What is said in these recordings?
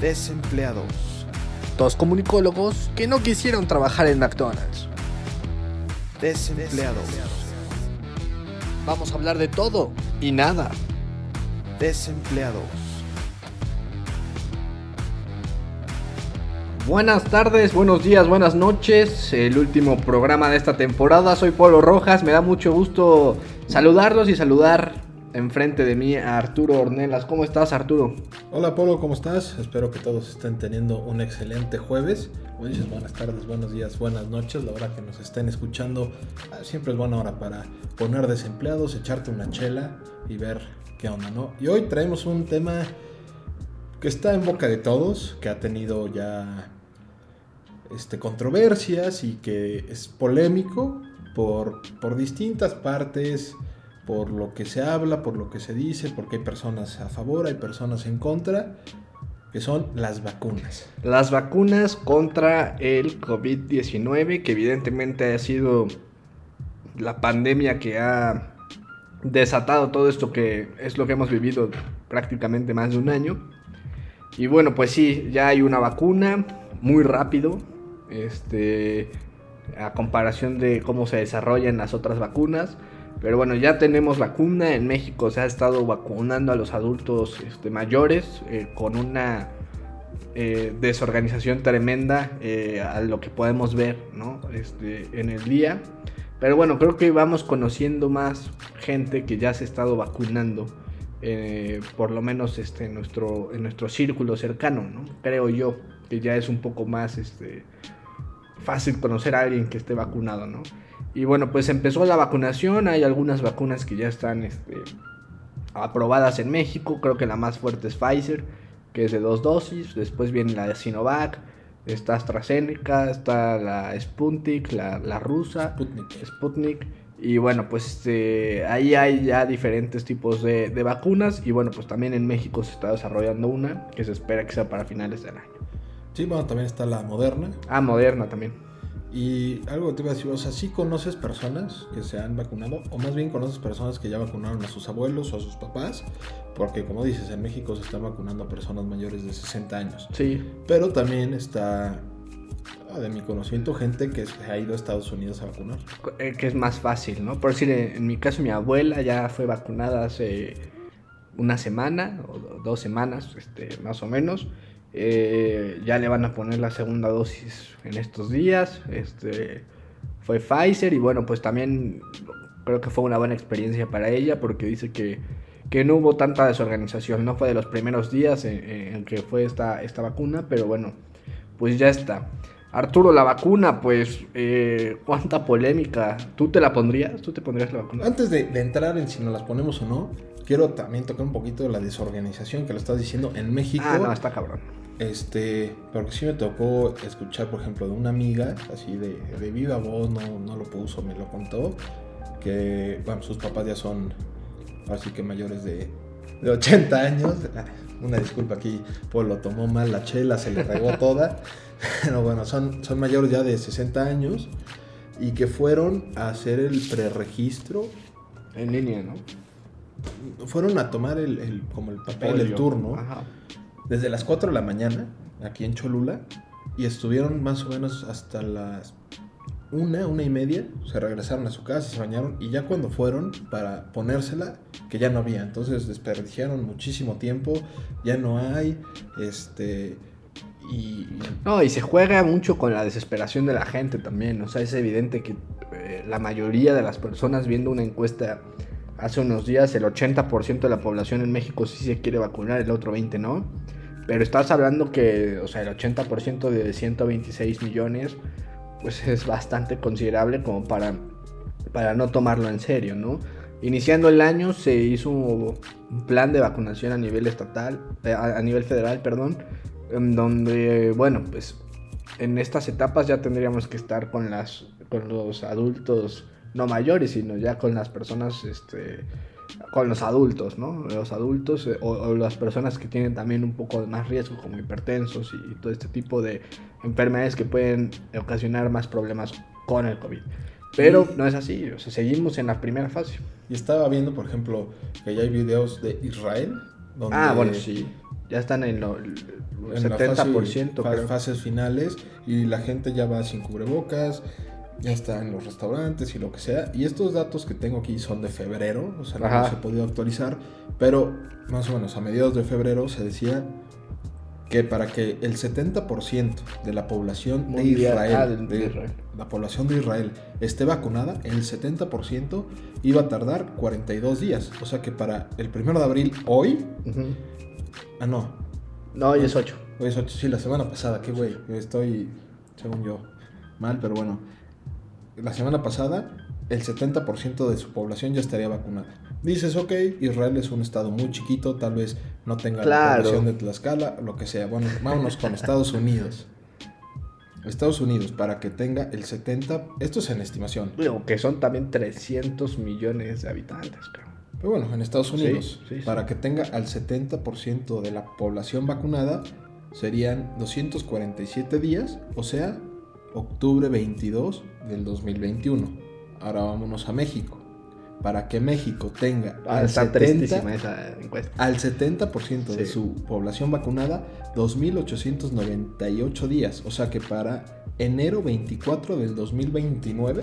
Desempleados. Dos comunicólogos que no quisieron trabajar en McDonald's. Desempleados. Vamos a hablar de todo y nada. Desempleados. Buenas tardes, buenos días, buenas noches. El último programa de esta temporada. Soy Polo Rojas. Me da mucho gusto saludarlos y saludar enfrente de mí a Arturo Ornelas. ¿Cómo estás, Arturo? Hola, Polo, ¿cómo estás? Espero que todos estén teniendo un excelente jueves. Dices, buenas tardes, buenos días, buenas noches. La hora que nos estén escuchando ah, siempre es buena hora para poner desempleados, echarte una chela y ver qué onda, ¿no? Y hoy traemos un tema que está en boca de todos, que ha tenido ya este, controversias y que es polémico por, por distintas partes, por lo que se habla, por lo que se dice, porque hay personas a favor, hay personas en contra, que son las vacunas. Las vacunas contra el COVID-19, que evidentemente ha sido la pandemia que ha desatado todo esto que es lo que hemos vivido prácticamente más de un año. Y bueno, pues sí, ya hay una vacuna muy rápido. Este, a comparación de cómo se desarrollan las otras vacunas. Pero bueno, ya tenemos vacuna. En México se ha estado vacunando a los adultos este, mayores eh, con una eh, desorganización tremenda eh, a lo que podemos ver ¿no? este, en el día. Pero bueno, creo que vamos conociendo más gente que ya se ha estado vacunando. por lo menos este, en, nuestro, en nuestro círculo cercano, ¿no? creo yo que ya es un poco más este, fácil conocer a alguien que esté vacunado, ¿no? Y bueno, pues empezó la vacunación, hay algunas vacunas que ya están este, aprobadas en México, creo que la más fuerte es Pfizer, que es de dos dosis, después viene la de Sinovac, está AstraZeneca, está la Sputnik, la, rusa, Sputnik. Y bueno, pues este, ahí hay ya diferentes tipos de, de, vacunas. Y bueno, pues también en México se está desarrollando una que se espera que sea para finales del año. Sí, bueno, también está la Moderna. Ah, Moderna también. Y algo que te iba a decir, o sea, ¿sí conoces personas que se han vacunado? O más bien conoces personas que ya vacunaron a sus abuelos o a sus papás, porque como dices, en México se están vacunando a personas mayores de 60 años. Sí. Pero también está, ah, de mi conocimiento, gente que se ha ido a Estados Unidos a vacunar. Eh, que es más fácil, ¿no? Por decir, en mi caso, mi abuela ya fue vacunada hace una semana o dos semanas, este, más o menos. Eh, ya le van a poner la segunda dosis en estos días. Este, fue Pfizer y bueno, pues también creo que fue una buena experiencia para ella porque dice que, que no hubo tanta desorganización. No fue de los primeros días en, que fue esta, esta vacuna, pero bueno, pues ya está. Arturo, la vacuna, pues, eh, cuánta polémica. ¿Tú te la pondrías? ¿Tú te pondrías la vacuna? Antes de, de entrar en si nos las ponemos o no, quiero también tocar un poquito de la desorganización que lo estás diciendo en México. Ah, no, está cabrón. Este, porque sí me tocó escuchar, por ejemplo, de una amiga, así de, de viva voz, no, no lo puso, me lo contó, que, bueno, sus papás ya son, así que mayores de, de 80 años. Una disculpa aquí, pues lo tomó mal la chela, se le regó toda. Pero bueno, son, son mayores ya de 60 años y que fueron a hacer el preregistro. En línea, ¿no? Fueron a tomar el, como el papel, el turno. Ajá desde las 4 de la mañana, aquí en Cholula, y estuvieron más o menos hasta las una, una y media, se regresaron a su casa, se bañaron y ya cuando fueron para ponérsela, que ya no había, entonces desperdiciaron muchísimo tiempo, ya no hay, este... Y, No, y se juega mucho con la desesperación de la gente también, o sea, es evidente que eh, la mayoría de las personas viendo una encuesta hace unos días, el 80% de la población en México sí se quiere vacunar, el otro 20% no. Pero estás hablando que, o sea, el 80% de 126 millones, pues es bastante considerable como para, para no tomarlo en serio, ¿no? Iniciando el año se hizo un plan de vacunación a nivel estatal, eh, a nivel federal, perdón, en donde, bueno, pues en estas etapas ya tendríamos que estar con, las, con los adultos, no mayores, sino ya con las personas este, con los adultos, ¿no? Los adultos eh, o, las personas que tienen también un poco más riesgo, como hipertensos y, todo este tipo de enfermedades que pueden ocasionar más problemas con el COVID. Pero no es así, o sea, seguimos en la primera fase. Y estaba viendo, por ejemplo, que ya hay videos de Israel. Donde, ah, bueno, sí. Ya están en lo, el en la 70%, fase- creo. fases finales y la gente ya va sin cubrebocas, ya está en los restaurantes y lo que sea. Y estos datos que tengo aquí son de febrero, o sea, no Ajá. los he podido actualizar, pero más o menos a mediados de febrero se decía que para que el 70% de la población de Mundial. Israel, Ah, de- la población de Israel esté vacunada, el 70% iba a tardar 42 días. O sea que para el 1 de abril, hoy, Ujú. ah no, No, hoy es 8. Hoy es ocho, sí, la semana pasada, qué güey. Estoy, según yo, mal, pero bueno. La semana pasada, el 70% de su población ya estaría vacunada. Dices, ok, Israel es un estado muy chiquito, tal vez no tenga Claro. la población de Tlaxcala, lo que sea. Bueno, vámonos con Estados Unidos. Estados Unidos, para que tenga el 70%, esto es en estimación. Digo, que son también 300 millones de habitantes, creo. Pero bueno, en Estados Sí, Unidos, sí, sí. para que tenga al 70% de la población vacunada, serían 247 días, o sea, octubre 22 del 2021. Ahora vámonos a México. Para que México tenga Ah, al, está 70, tristísima esa encuesta. al 70% de Sí. su población vacunada, 2.898 días. O sea que para enero 24 del 2029,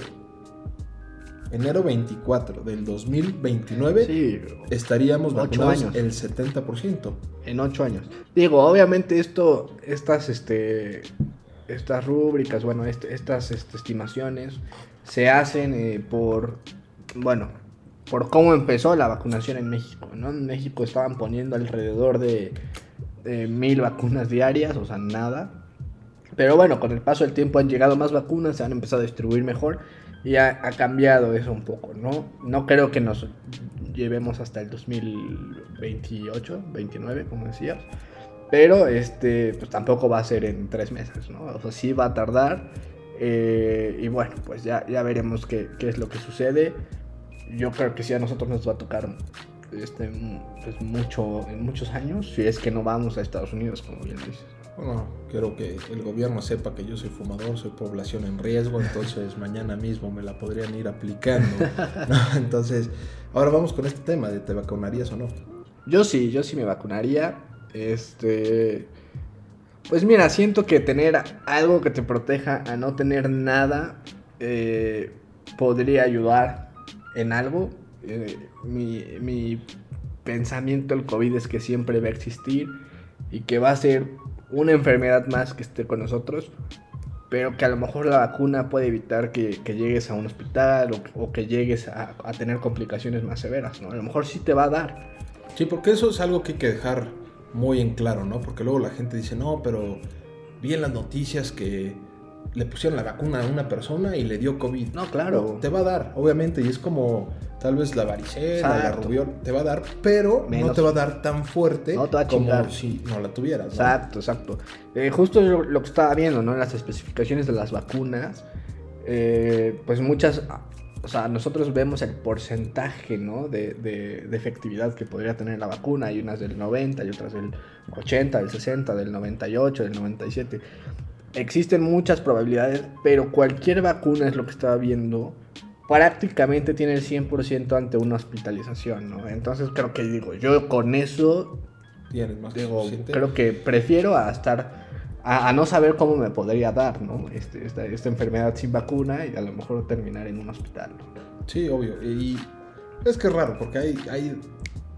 enero 24 del 2029, Sí, estaríamos vacunados años. el 70%. en 8 años. Digo, obviamente esto, estas, este, estas rúbricas, bueno, estas este, estimaciones se hacen eh, por, bueno, por cómo empezó la vacunación en México, ¿no? En México estaban poniendo alrededor de, de mil vacunas diarias, o sea, nada. Pero bueno, con el paso del tiempo han llegado más vacunas, se han empezado a distribuir mejor y ha, ha cambiado eso un poco, ¿no? No creo que nos llevemos hasta el 2028, 29, como decías. Pero este, pues tampoco va a ser en tres meses, ¿no? O sea, sí va a tardar. eh, y bueno, pues ya, ya veremos qué, qué es lo que sucede. Yo creo que sí a nosotros nos va a tocar este, pues mucho, en muchos años, si es que no vamos a Estados Unidos, como bien dices. Bueno, quiero que el gobierno sepa que yo soy fumador, soy población en riesgo, entonces mañana mismo me la podrían ir aplicando. ¿no? Entonces, ahora vamos con este tema de te vacunarías o no. Yo sí, yo sí me vacunaría. Este. Pues mira, siento que tener algo que te proteja a no tener nada eh, podría ayudar en algo. Eh, mi, mi pensamiento del COVID es que siempre va a existir y que va a ser una enfermedad más que esté con nosotros, pero que a lo mejor la vacuna puede evitar que, que llegues a un hospital o, que llegues a, a tener complicaciones más severas, ¿no? A lo mejor sí te va a dar, Sí, porque eso es algo que hay que dejar muy en claro, ¿no? Porque luego la gente dice, no, pero vi en las noticias que le pusieron la vacuna a una persona y le dio COVID. No, claro. te va a dar, obviamente, y es como tal vez la varicela, la rubiola, te va a dar, pero no te va a dar tan fuerte No te va a como chingar. si no la tuvieras. ¿no? Exacto, exacto. Eh, justo lo, lo que estaba viendo, ¿no? En las especificaciones de las vacunas, eh, pues muchas, o sea, nosotros vemos el porcentaje, ¿no? De, de- de efectividad que podría tener la vacuna. Hay unas del 90, y otras del 80, del 60, del 98, del 97. Existen muchas probabilidades, pero cualquier vacuna es lo que estaba viendo. Prácticamente tiene el 100% ante una hospitalización, ¿no? Entonces creo que digo, yo con eso Tienes más Digo, creo que prefiero a estar a, a no saber cómo me podría dar, ¿no? Este, esta, esta enfermedad sin vacuna y a lo mejor terminar en un hospital. ¿no? Sí, obvio. Y es que es raro, porque hay, hay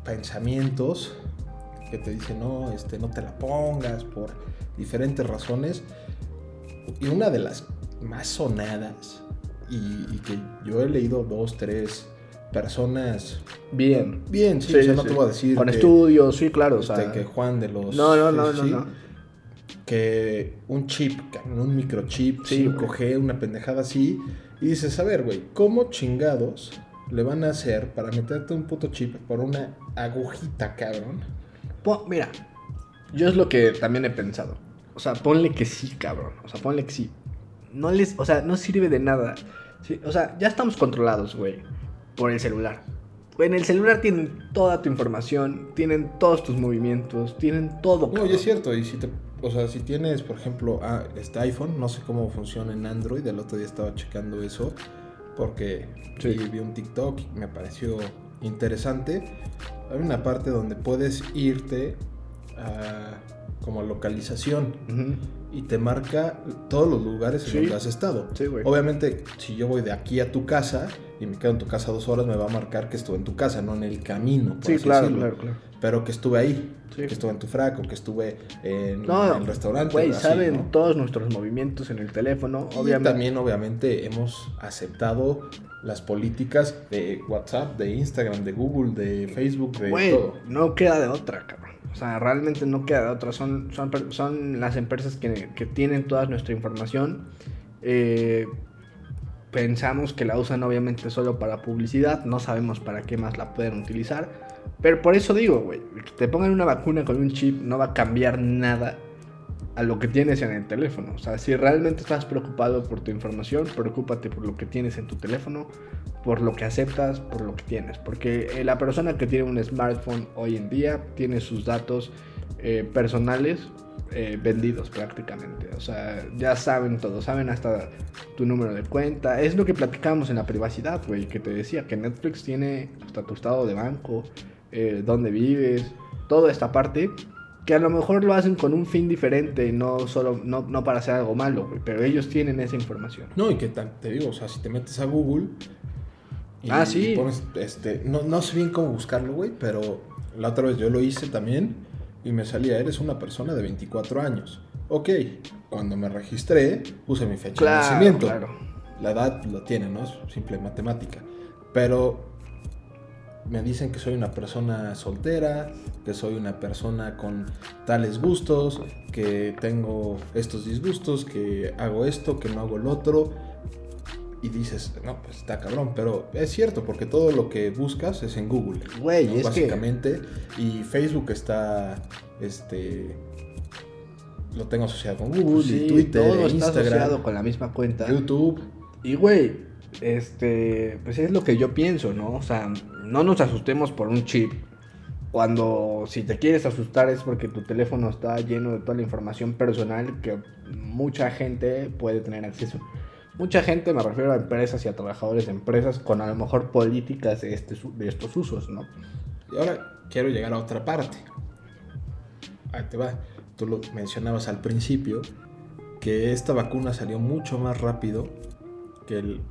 pensamientos que te dicen, no, este, no te la pongas por diferentes razones. Y una de las más sonadas, y, y que yo he leído dos, tres personas Bien. bien, sí, o sea, no te voy a decir Con que, estudios, sí, claro. o este, sea, que Juan de los... no, no, no, sí, no, sí, no. Que un chip, un microchip, Sí, 5G, una pendejada así. Y dices, a ver, güey, ¿cómo chingados le van a hacer para meterte un puto chip por una agujita, cabrón? Po- mira, yo es lo que también he pensado. O sea, ponle que sí, cabrón. O sea, ponle que sí. No les, o sea, no sirve de nada. Sí, o sea, ya estamos controlados, güey, por el celular. En el celular tienen toda tu información, tienen todos tus movimientos, tienen todo. No, y es cierto, y si te, o sea, si tienes, por ejemplo, ah, este iPhone, no sé cómo funciona en Android, el otro día estaba checando eso, porque Sí. vi, un TikTok y me pareció interesante. Hay una parte donde puedes irte a como localización y te marca todos los lugares en Sí. donde has estado. Sí. Obviamente, si yo voy de aquí a tu casa y me quedo en tu casa dos horas, me va a marcar que estuve en tu casa, no en el camino. por Sí, claro, claro, claro. Pero que estuve ahí, Sí. que estuve en tu frac o que estuve en No, el restaurante. Güey, saben ¿no? todos nuestros movimientos en el teléfono. Y Obviamente. también, obviamente, hemos aceptado las políticas de WhatsApp, de Instagram, de Google, de Facebook, de todo. no queda de otra, cabrón. O sea, realmente no queda de otra. Son, son, son las empresas que, que tienen toda nuestra información. Eh, pensamos que la usan obviamente solo para publicidad. No sabemos para qué más la pueden utilizar. Pero por eso digo, güey, que te pongan una vacuna con un chip no va a cambiar nada a lo que tienes en el teléfono. O sea, si realmente estás preocupado por tu información, preocúpate por lo que tienes en tu teléfono, por lo que aceptas, por lo que tienes. Porque eh, la persona que tiene un smartphone hoy en día tiene sus datos eh, personales eh, vendidos prácticamente. O sea, ya saben todo, saben hasta tu número de cuenta. Es lo que platicábamos en la privacidad, güey, que te decía que Netflix tiene hasta tu estado de banco, eh, dónde vives, toda esta parte que a lo mejor lo hacen con un fin diferente, no solo no, no para hacer algo malo, güey, pero ellos tienen esa información. No, y que te digo, o sea, si te metes a Google y Ah, sí. pones, este, no, no sé bien cómo buscarlo, güey, pero la otra vez yo lo hice también y me salía, eres una persona de 24 años. Ok, cuando me registré puse mi fecha de nacimiento. claro. La edad lo tiene, ¿no? Es simple matemática. Pero me dicen que soy una persona soltera, que soy una persona con tales gustos, que tengo estos disgustos, que hago esto, que no hago el otro. Y dices, no, pues está cabrón, pero es cierto, porque todo lo que buscas es en Google. Güey, ¿no? es que- Básicamente. Y Facebook está, este, lo tengo asociado con Google, Sí, y Twitter, todo está asociado con la misma cuenta. YouTube. Y güey, este, pues es lo que yo pienso, ¿no? O sea, no nos asustemos por un chip. Cuando si te quieres asustar es porque tu teléfono está lleno de toda la información personal que mucha gente puede tener acceso. Mucha gente, me refiero a empresas y a trabajadores de empresas con a lo mejor políticas de, este, de estos usos, ¿no? Y ahora quiero llegar a otra parte. Ahí te va. Tú lo mencionabas al principio, que esta vacuna salió mucho más rápido que el-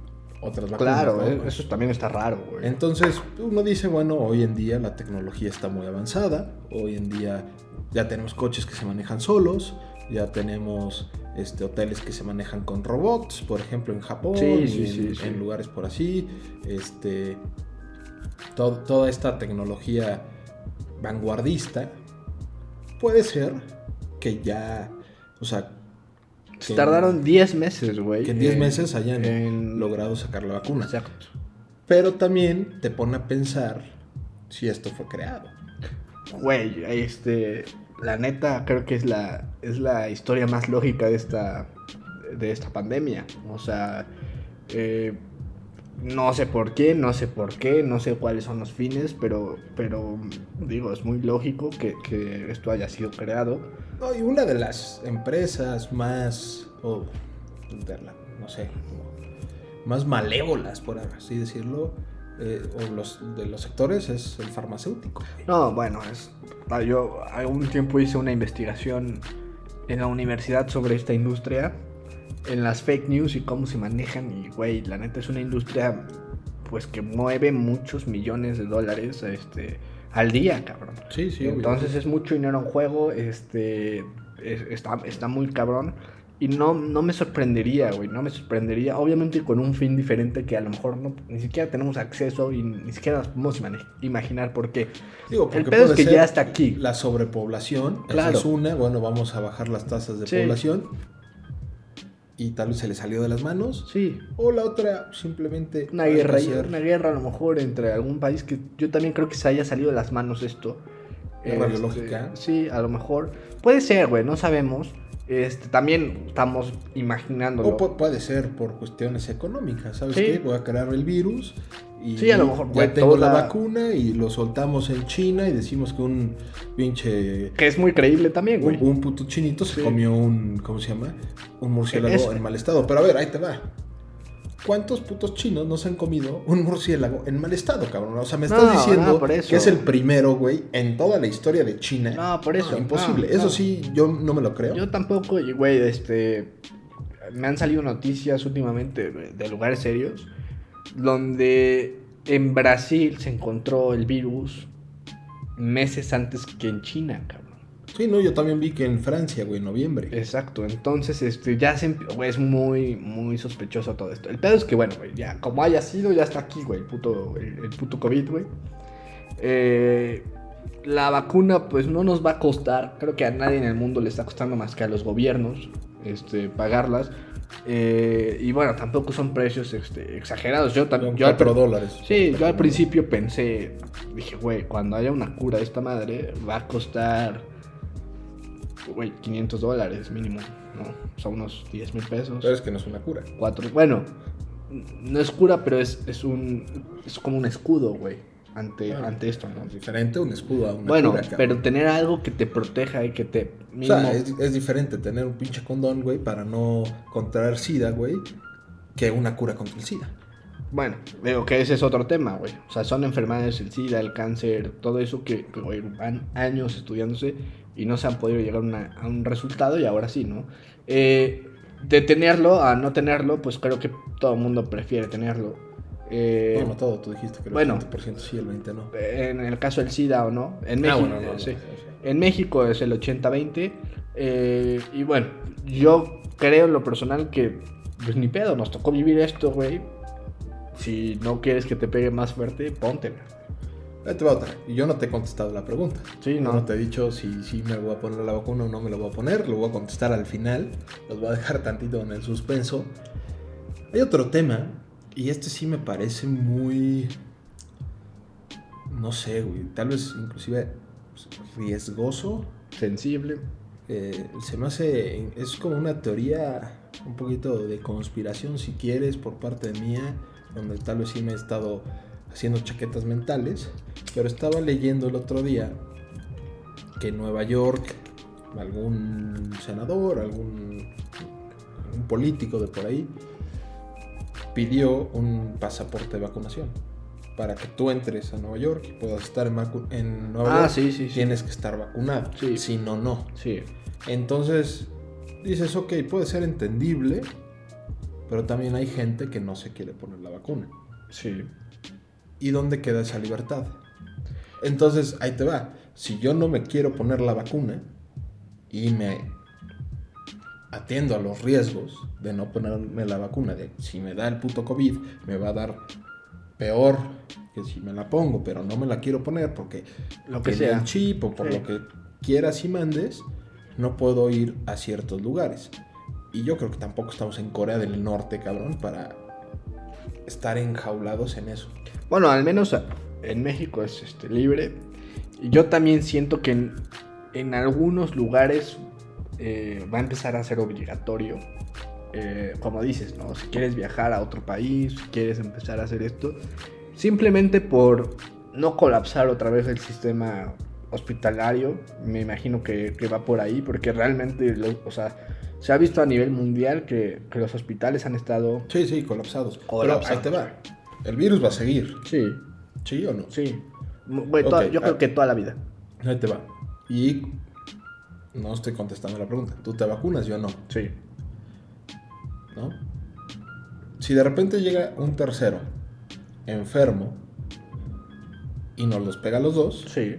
otras vacunas. Claro, ¿no? eh, eso también está raro, güey. Entonces uno dice, bueno, hoy en día la tecnología está muy avanzada, hoy en día ya tenemos coches que se manejan solos, ya tenemos este, hoteles que se manejan con robots, por ejemplo en Japón, Sí, y sí, en, sí, sí. en lugares por así, este, to- toda esta tecnología vanguardista, puede ser que ya, o sea, Se que- tardaron 10 meses, güey. que en 10 en- meses hayan en- logrado sacar la vacuna. Exacto. Pero también te pone a pensar si esto fue creado. Güey, este, la neta creo que es la, es la historia más lógica de esta, de esta pandemia. O sea, eh, no sé por qué, no sé por qué, no sé cuáles son los fines, pero, pero digo, es muy lógico que, que esto haya sido creado. Y una de las empresas más, o de la- no sé, más malévolas, por así decirlo, eh, o los de los sectores es el farmacéutico. No, bueno, es, ah, yo algún tiempo hice una investigación en la universidad sobre esta industria, en las fake news y cómo se manejan y, güey, la neta es una industria pues que mueve muchos millones de dólares este, al día, cabrón. Sí, sí. Entonces es mucho dinero en juego, este, es- está, está muy cabrón. Y no, no me sorprendería, güey, no me sorprendería. Obviamente con un fin diferente que a lo mejor no, ni siquiera tenemos acceso y ni siquiera nos podemos imaginar por qué. Digo, El porque pedo es que ya está aquí. La sobrepoblación, esa Claro. es una, bueno, vamos a bajar las tasas de Sí. población y tal vez se le salió de las manos. Sí, O la otra, simplemente... una guerra, hacer una guerra a lo mejor entre algún país que yo también creo que se haya salido de las manos esto. Guerra Este, biológica. Sí, a lo mejor. Puede ser, güey, no sabemos. Este, también estamos imaginándolo. O pu- puede ser por cuestiones económicas, ¿sabes Sí. qué? Voy a crear el virus y Sí, a lo mejor, ya tengo la toda- vacuna y lo soltamos en China y decimos que un pinche... Que es muy creíble también, güey. Un, un puto chinito se comió un... ¿Cómo se llama? Un murciélago Es- en mal estado. Pero a ver, ahí te va. ¿Cuántos putos chinos no se han comido un murciélago en mal estado, cabrón? O sea, me estás No, diciendo no, que es el primero, güey, en toda la historia de China. No, por eso. imposible. Eso sí, yo no me lo creo. Yo tampoco, güey, este. Me han salido noticias últimamente de lugares serios donde en Brasil se encontró el virus meses antes que en China, cabrón. Sí, no, yo también vi que en Francia, güey, en noviembre. Exacto, entonces este, ya se, güey, es muy, muy sospechoso todo esto. El pedo es que, bueno, güey, ya como haya sido, ya está aquí, güey, el puto, el, el puto COVID, güey. Eh, la vacuna, pues no nos va a costar, creo que a nadie en el mundo le está costando más que a los gobiernos este, pagarlas. Eh, y bueno, tampoco son precios este, exagerados. Yo también. Yo al dólares. Sí, yo al principio pensé, dije, güey, cuando haya una cura de esta madre, va a costar, güey, 500 dólares mínimo, ¿no? O sea, unos 10 mil pesos. Pero es que no es una cura. Cuatro, bueno, no es cura, pero es, es un, es como un escudo, güey, ante, Ah, ante esto, ¿no? Es diferente un escudo a una Bueno, cura, pero tener algo que te proteja y que te... O Mínimo, sea, es, es diferente tener un pinche condón, güey, para no contraer SIDA, güey, que una cura contra el SIDA. Bueno, veo que ese es otro tema, güey. O sea, son enfermedades, el SIDA, el cáncer, todo eso que, que, güey, van años estudiándose y no se han podido llegar a, una- a un resultado y ahora sí, ¿no? Eh, de tenerlo a no tenerlo, pues creo que todo el mundo prefiere tenerlo. Eh, no, no todo, tú dijiste que el bueno. 80% sí, el 20% no. en el caso del SIDA o no. En Ah, México, bueno, no, no, sí. En México es el 80-20. eh, y bueno, yo creo en lo personal que, pues ni pedo, nos tocó vivir esto, güey. Si no quieres que te pegue más fuerte, póntela. Ahí te va otra. Y yo no te he contestado la pregunta. Sí, no. no te he dicho si, si me voy a poner la vacuna o no me la voy a poner. Lo voy a contestar al final. Los voy a dejar tantito en el suspenso. Hay otro tema. Y este sí me parece muy... No sé, güey. Tal vez inclusive riesgoso. Sensible. Eh, se me hace... Es como una teoría un poquito de conspiración, si quieres, por parte mía. Donde tal vez sí me he estado haciendo chaquetas mentales. Pero estaba leyendo el otro día que en Nueva York algún senador, algún, algún político de por ahí pidió un pasaporte de vacunación para que tú entres a Nueva York y puedas estar en, en Nueva Ah, York. sí, sí, sí. Tienes que estar vacunado. Sí. Si no, no. Sí. Entonces dices, ok, puede ser entendible, pero también hay gente que no se quiere poner la vacuna. Sí. ¿Y dónde queda esa libertad? Entonces, ahí te va. Si yo no me quiero poner la vacuna y me atiendo a los riesgos de no ponerme la vacuna, de si me da el puto COVID, me va a dar peor que si me la pongo, pero no me la quiero poner porque Lo que sea. el chip o por Sí. lo que quieras y mandes, no puedo ir a ciertos lugares. Y yo creo que tampoco estamos en Corea del Norte, cabrón, para estar enjaulados en eso. Bueno, al menos en México es este, libre. Yo también siento que en, en algunos lugares eh, va a empezar a ser obligatorio. eh, como dices, ¿no? Si quieres viajar a otro país, si quieres empezar a hacer esto, simplemente por no colapsar otra vez el sistema hospitalario, me imagino que, que va por ahí, porque realmente, lo- o sea, se ha visto a nivel mundial que, que los hospitales han estado... Sí, sí, colapsados. Colapsados. Pero ahí te va. El virus va a seguir. Sí, ¿Sí o no? sí. Yo creo ah. que toda la vida. Ahí te va. Y no estoy contestando la pregunta. ¿Tú te vacunas? Yo no. Sí. ¿No? Si de repente llega un tercero enfermo y nos los pega a los dos, Sí,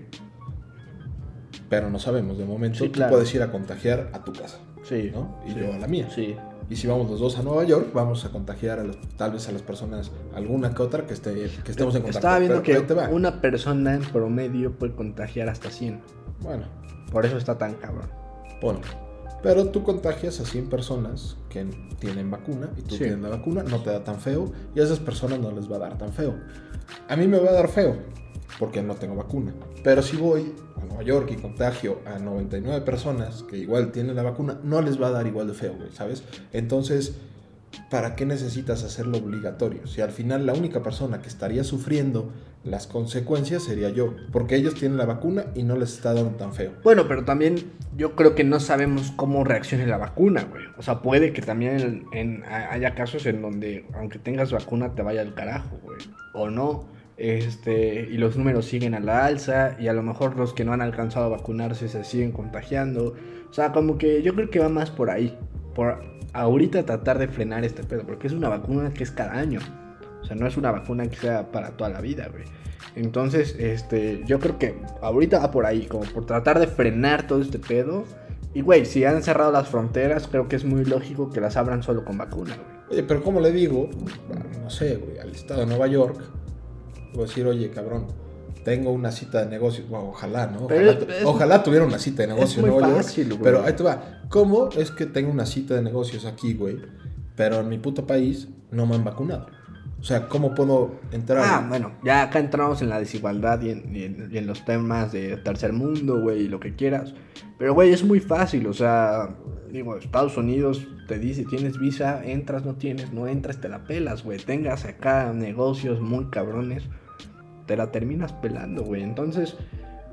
pero no sabemos de momento, Sí, tú claro. puedes ir a contagiar a tu casa. sí. ¿no? Y sí. yo a la mía. Sí. Y si vamos los dos a Nueva York, vamos a contagiar a los- tal vez a las personas, alguna que otra que, esté, que estemos en contacto. Estaba viendo Pero que una persona en promedio puede contagiar hasta 100. Bueno, Por eso está tan cabrón. bueno. Pero tú contagias a 100 personas que tienen vacuna y tú Sí. tienes la vacuna, no te da tan feo y a esas personas no les va a dar tan feo. A mí me va a dar feo porque no tengo vacuna. Pero si voy a Nueva York y contagio a 99 personas que igual tienen la vacuna, no les va a dar igual de feo, güey, ¿sabes? Entonces, ¿para qué necesitas hacerlo obligatorio? Si al final la única persona que estaría sufriendo las consecuencias sería yo, porque ellos tienen la vacuna y no les está dando tan feo. Bueno, pero también yo creo que no sabemos cómo reaccione la vacuna, güey. O sea, puede que también en- en- haya casos en donde, aunque tengas vacuna, te vaya al carajo, güey. O no. Este, y los números siguen a la alza, y a lo mejor los que no han alcanzado a vacunarse se siguen contagiando. O sea, como que yo creo que va más por ahí. Por ahorita tratar de frenar este pedo, porque es una vacuna que es cada año. O sea, no es una vacuna que sea para toda la vida, güey. Entonces, este, yo creo que ahorita va por ahí, como por tratar de frenar todo este pedo. Y, güey, si han cerrado las fronteras, creo que es muy lógico que las abran solo con vacuna, güey. Oye, pero ¿cómo le digo? No sé, güey, al estado de Nueva York. Voy a decir, oye, cabrón, tengo una cita de negocios. Bueno, ojalá, ¿no? Pero Ojalá, es- es- ojalá tuviera una cita de muy fácil, güey. Pero ahí te va. ¿Cómo es que tengo una cita de negocios aquí, güey? Pero en mi puto país no me han vacunado. O sea, ¿cómo puedo entrar? Ah, bueno, ya acá entramos en la desigualdad y en, y en- y en los temas de tercer mundo, güey, y lo que quieras. Pero, güey, es muy fácil, o sea, digo, Estados Unidos te dice, tienes visa, entras, no tienes, no entras, te la pelas, güey. Tengas acá negocios muy cabrones, te la terminas pelando, güey. Entonces,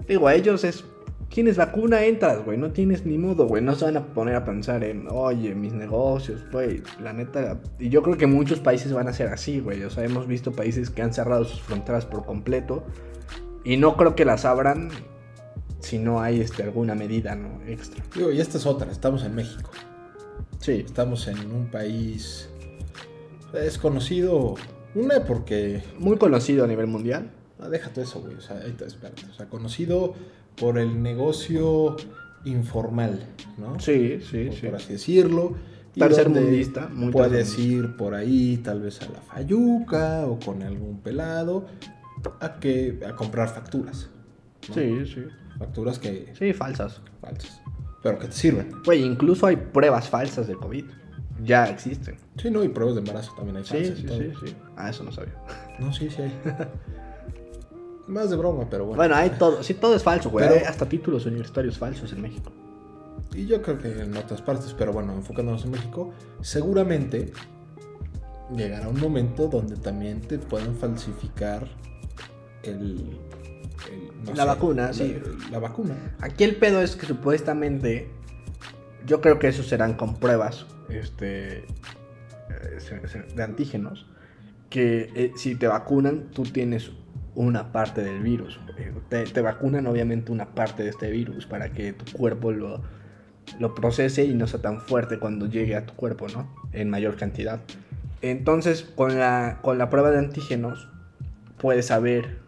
digo, a ellos es, tienes vacuna, entras, güey, no tienes ni modo, güey. No se van a poner a pensar en, oye, mis negocios, güey, la neta. Y yo creo que muchos países van a ser así, güey. O sea, hemos visto países que han cerrado sus fronteras por completo. Y no creo que las abran si no hay este, alguna medida ¿no? extra. Digo, y esta es otra. Estamos en México. Sí. Estamos en un país. Es conocido. Una porque. Muy conocido a nivel mundial. Ah, déjate eso, güey. O sea, espérate. O sea, conocido por el negocio informal, ¿no? Sí, sí, por, sí. por así decirlo. y Tercer donde mundista, muy Puedes tercermundista. ir por ahí, tal vez a la Fayuca o con algún pelado a que a comprar facturas. ¿no? Sí, sí. Facturas que Sí, falsas. falsas, pero que te sirven. Güey, incluso hay pruebas falsas del COVID. Ya existen. Sí, no, y pruebas de embarazo también hay Sí, falsas y sí, todo. sí, sí. Ah, eso no sabía. No, sí, sí hay. Más de broma, pero bueno. Bueno, hay todo. Sí, todo es falso, güey. Pero- Hay hasta títulos universitarios falsos en México. Y yo creo que en otras partes, pero bueno, enfocándonos en México, seguramente llegará un momento donde también te puedan falsificar el... el- no La vacuna, sí. La vacuna. Aquí el pedo es que supuestamente. Yo creo que eso serán con pruebas. Este. eh, de antígenos. Que eh, si te vacunan, tú tienes una parte del virus. Eh, Te, te vacunan, obviamente, una parte de este virus para que tu cuerpo lo, lo procese y no sea tan fuerte cuando llegue a tu cuerpo, ¿no? En mayor cantidad. Entonces, con la, con la prueba de antígenos, puedes saber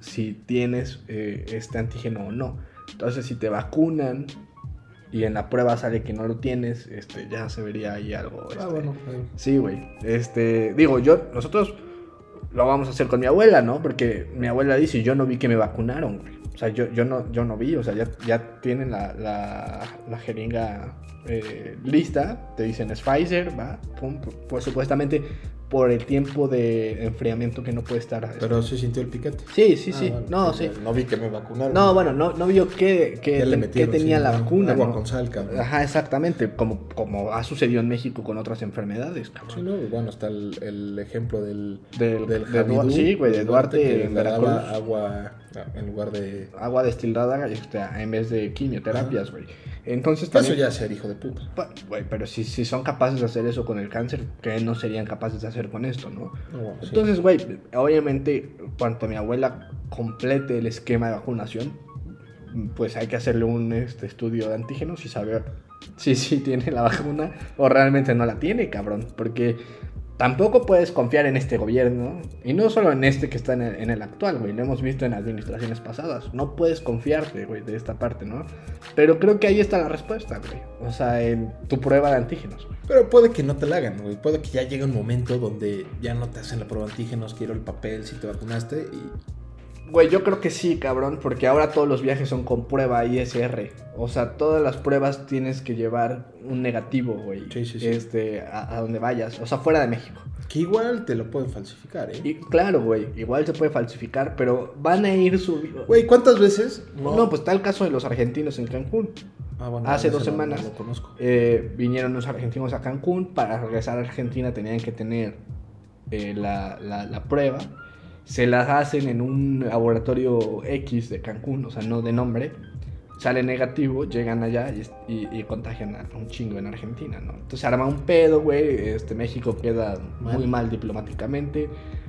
si tienes eh, este antígeno o no. Entonces, si te vacunan y en la prueba sale que no lo tienes, este, ya se vería ahí algo. Ah, este, bueno. eh, Sí, güey. Este, digo, yo, nosotros lo vamos a hacer con mi abuela, ¿no? Porque mi abuela dice, yo no vi que me vacunaron. O sea, yo, no, yo no vi, o sea, ya, tienen la, la, la jeringa eh, lista, te dicen es Pfizer, va, pum, pues supuestamente por el tiempo de enfriamiento que no puede estar. este, Pero sí sintió el piquete. sí, sí, Ah, sí. bueno, no, sí. No vi que me vacunaron. No, bueno, no, no vio le qué metieron, tenía sí, la ¿no? vacuna. Agua ¿no? con sal, cabrón. Ajá, exactamente, como, como ha sucedido en México con otras enfermedades, cabrón. Sí, no, bueno, está el, el ejemplo del, Del- del sí, güey, de Duarte que en le daba Veracruz. agua en lugar de... agua destilada este, en vez de quimioterapias, güey. Entonces Eso también... ya es ser hijo de puta. Güey, pero si, si son capaces de hacer eso con el cáncer, ¿qué no serían capaces de hacer con esto, no? No, bueno, sí. Entonces, güey, obviamente, cuanto mi abuela complete el esquema de vacunación, pues hay que hacerle un este, estudio de antígenos y saber si sí tiene la vacuna o realmente no la tiene, cabrón. Porque tampoco puedes confiar en este gobierno, y no solo en este que está en el, actual, güey, lo hemos visto en administraciones pasadas. No puedes confiarte, güey, de esta parte, ¿no? Pero creo que ahí está la respuesta, güey. O sea, en tu prueba de antígenos, güey. Pero puede que no te la hagan, güey. Puede que ya llegue un momento donde ya no te hacen la prueba de antígenos, quiero el papel si te vacunaste y... Güey, yo creo que sí, cabrón, porque ahora todos los viajes son con prueba ISR. O sea, todas las pruebas tienes que llevar un negativo, güey. Sí, sí, sí. Este, a, a donde vayas, o sea, fuera de México. Que igual te lo pueden falsificar, ¿eh? Y claro, güey, igual se puede falsificar, pero van a ir subiendo. Güey, ¿cuántas veces? No, pues está el caso de los argentinos en Cancún. Ah, bueno, hace dos no- no semanas lo conozco. eh, vinieron unos argentinos a Cancún. Para regresar a Argentina tenían que tener eh, la, la- la prueba. Se las hacen en un laboratorio X de Cancún, o sea, no de nombre. Sale negativo, llegan allá y, y- y contagian a un chingo en Argentina, ¿no? Entonces arma un pedo, güey. Este, México queda muy Mal. mal diplomáticamente.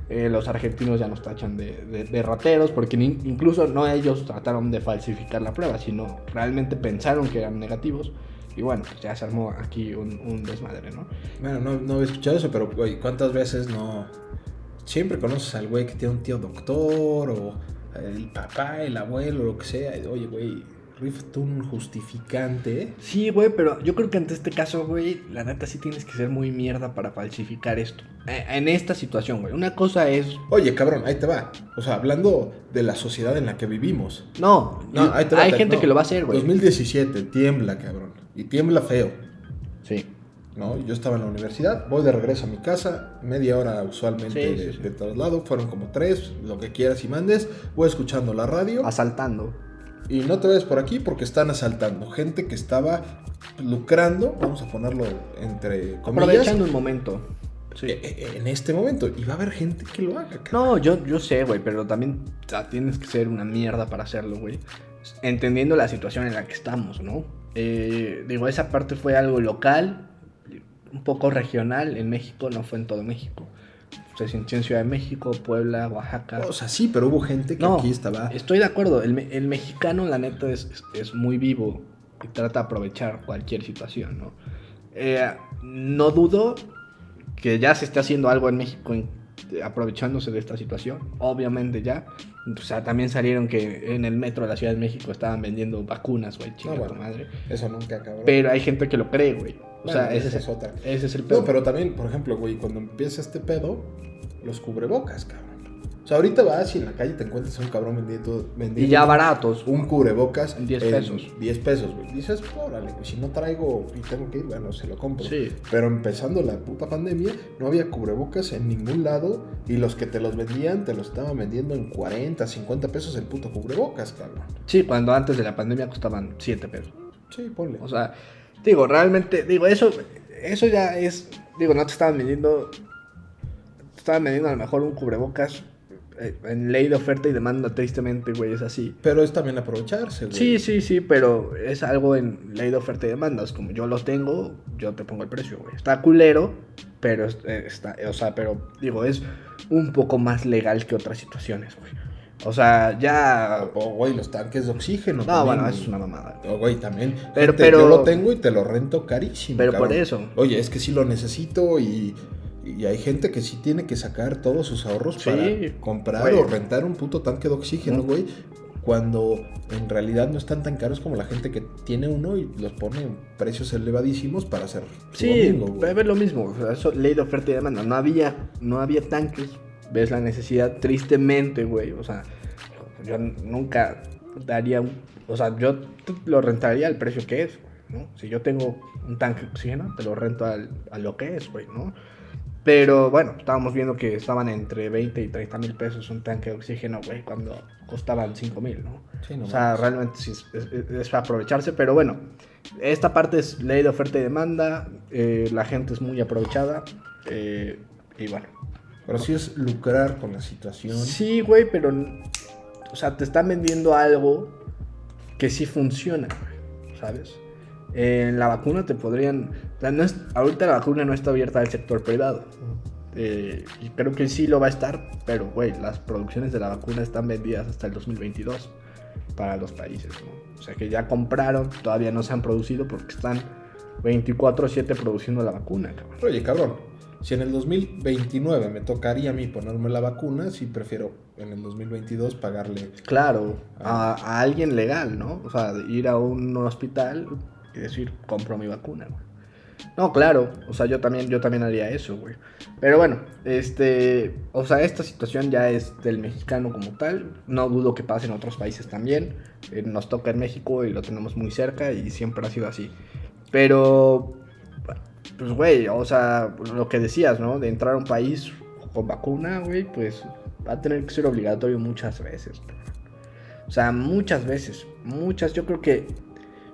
Eh, los argentinos ya nos tachan de, de- de rateros porque ni- incluso no ellos trataron de falsificar la prueba, sino realmente pensaron que eran negativos. Y bueno, pues ya se armó aquí un, un desmadre, ¿no? Bueno, no, no había escuchado eso, pero, güey, ¿cuántas veces no. Siempre conoces al güey que tiene un tío doctor o el papá, el abuelo, lo que sea. y, Oye, güey, rífate un justificante. Sí, güey, pero yo creo que ante este caso, güey, la neta sí tienes que ser muy mierda para falsificar esto. Eh, En esta situación, güey. Una cosa es... Oye, cabrón, ahí te va. O sea, hablando de la sociedad en la que vivimos. No, No, ahí te va, hay te- gente no. que lo va a hacer, güey. 2017, tiembla, cabrón. Y tiembla feo. Sí. ¿No? Yo estaba en la universidad, voy de regreso a mi casa, media hora usualmente Sí, de, sí, sí. de traslado, fueron como tres, lo que quieras y mandes, voy escuchando la radio Asaltando. y no te vayas por aquí porque están asaltando, gente que estaba lucrando, vamos a ponerlo entre comillas, Aprovechando un momento. Eh, eh, en este momento, y va a haber gente que lo haga. No, yo, yo sé, güey, pero también tienes que ser una mierda para hacerlo, güey. Entendiendo la situación en la que estamos, ¿no? Eh, digo, esa parte fue algo local, un poco regional en México, no fue en todo México. Se sintió en Ciudad de México, Puebla, Oaxaca. O sea, sí, pero hubo gente que No, aquí estaba... estoy de acuerdo. El, el mexicano, la neta, es, es- es muy vivo y trata de aprovechar cualquier situación, ¿no? Eh, no dudo que ya se esté haciendo algo en México en- aprovechándose de esta situación. Obviamente ya. O sea, también salieron que en el metro de la Ciudad de México estaban vendiendo vacunas, güey, chinga No, tu bueno. madre. Eso nunca, cabrón. Pero hay gente que lo cree, güey. O Bueno, sea, ese es otra. ese es el pedo. No, pero también, por ejemplo, güey, cuando empieza este pedo, los cubrebocas, cabrón. O sea, ahorita vas y en la calle te encuentras a un cabrón vendiendo, vendiendo Y ya baratos. un cubrebocas En 10 pesos. 10 pesos, güey. Dices, órale, pues si no traigo y tengo que ir, bueno, se lo compro. Sí. Pero empezando la puta pandemia, no había cubrebocas en ningún lado y los que te los vendían te los estaban vendiendo en 40, 50 pesos el puto cubrebocas, cabrón. Sí, cuando antes de la pandemia costaban 7 pesos. Sí, ponle. O sea, digo, realmente, digo, eso, eso ya es, digo, no te estaban vendiendo, te estaban vendiendo a lo mejor un cubrebocas en ley de oferta y demanda, tristemente, güey, es así. pero es también aprovecharse, güey. Sí, sí, sí, pero es algo en ley de oferta y demanda, es como yo lo tengo, yo te pongo el precio, güey. Está culero, pero eh, está, o sea, pero digo, es un poco más legal que otras situaciones, güey. O sea, ya... O, güey, los tanques de oxígeno. No, también, bueno, eso es una mamada. O, güey, también. Pero- gente, pero- Yo lo tengo y te lo rento carísimo. Pero por eso. Oye, es que sí lo necesito y, y hay gente que sí tiene que sacar todos sus ahorros Sí, para comprar güey. o rentar un puto tanque de oxígeno, No. güey. Cuando en realidad no están tan caros como la gente que tiene uno y los pone en precios elevadísimos para hacer Sí, es lo mismo. o sea, eso, ley de oferta y demanda. No había, no había tanques. Ves la necesidad, tristemente, güey. O sea, yo nunca daría un. O sea, yo lo rentaría al precio que es, güey, ¿no? Si yo tengo un tanque de oxígeno, te lo rento al- a lo que es, güey, ¿no? Pero bueno, estábamos viendo que estaban entre 20 y 30 mil pesos un tanque de oxígeno, güey, cuando costaban 5 mil, ¿no? Sí, no o sea, realmente sí es, es- es aprovecharse, pero bueno, esta parte es ley de oferta y demanda, eh, la gente es muy aprovechada, eh, y bueno. Pero sí es lucrar con la situación. Sí, güey, pero, o sea, te están vendiendo algo que sí funciona, güey, En la vacuna te podrían, o sea, no es- ahorita la vacuna no está abierta al sector privado. Eh, y creo que sí lo va a estar, pero, güey, las producciones de la vacuna están vendidas hasta el 2022 para los países, ¿no? O sea que ya compraron, todavía no se han producido porque están 24/7 produciendo la vacuna, cabrón. Oye, cabrón, si en el 2029 me tocaría a mí ponerme la vacuna, sí prefiero en el 2022 pagarle. Claro, a, a alguien legal, ¿no? O sea, ir a un hospital y decir, compro mi vacuna, güey. No, claro, o sea, yo también, yo también haría eso, güey. Pero bueno, este, o sea, esta situación ya es del mexicano como tal. No dudo que pase en otros países también. Eh, nos toca en México y lo tenemos muy cerca y siempre ha sido así. Pero, pues, güey, o sea, lo que decías, ¿no? De entrar a un país con vacuna, güey, pues va a tener que ser obligatorio muchas veces. O sea, muchas veces, muchas. Yo creo que,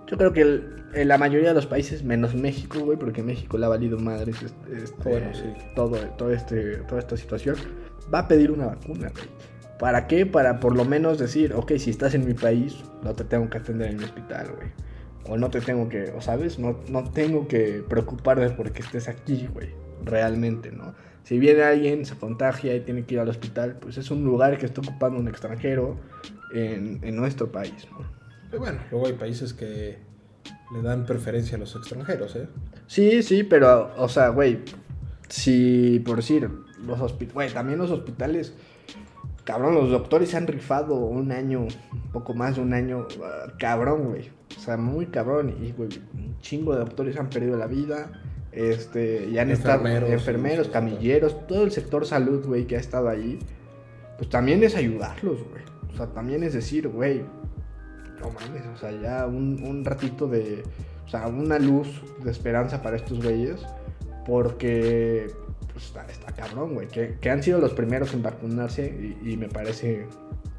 Yo creo que el- en la mayoría de los países, menos México, güey, porque México le ha valido madres este, este, Bueno, sí. todo, todo este, toda esta situación, va a pedir una vacuna, güey. ¿Para qué? Para por lo menos decir, ok, si estás en mi país, no te tengo que atender en mi hospital, güey. O no te tengo que, o sabes, no, no tengo que preocuparme porque estés aquí, güey. Realmente, ¿no? Si viene alguien, se contagia y tiene que ir al hospital, pues es un lugar que está ocupando un extranjero en, en nuestro país, ¿no? Pero bueno, luego hay países que le dan preferencia a los extranjeros, ¿eh? Sí, sí, pero, o sea, güey, si, por decir, los hospitales, güey, también los hospitales, cabrón, los doctores se han rifado un año, un poco más de un año, ah, cabrón, güey, o sea, muy cabrón, y, güey, un chingo de doctores han perdido la vida, este, y han estado, Enfermeros, enfermeros, sí, sí, camilleros, todo el sector salud, güey, que ha estado ahí, pues también es ayudarlos, güey, o sea, también es decir, güey, no mames, o sea, ya un, un ratito de, o sea, una luz de esperanza para estos güeyes, porque pues, está, está cabrón, güey, que, que han sido los primeros en vacunarse y, y me parece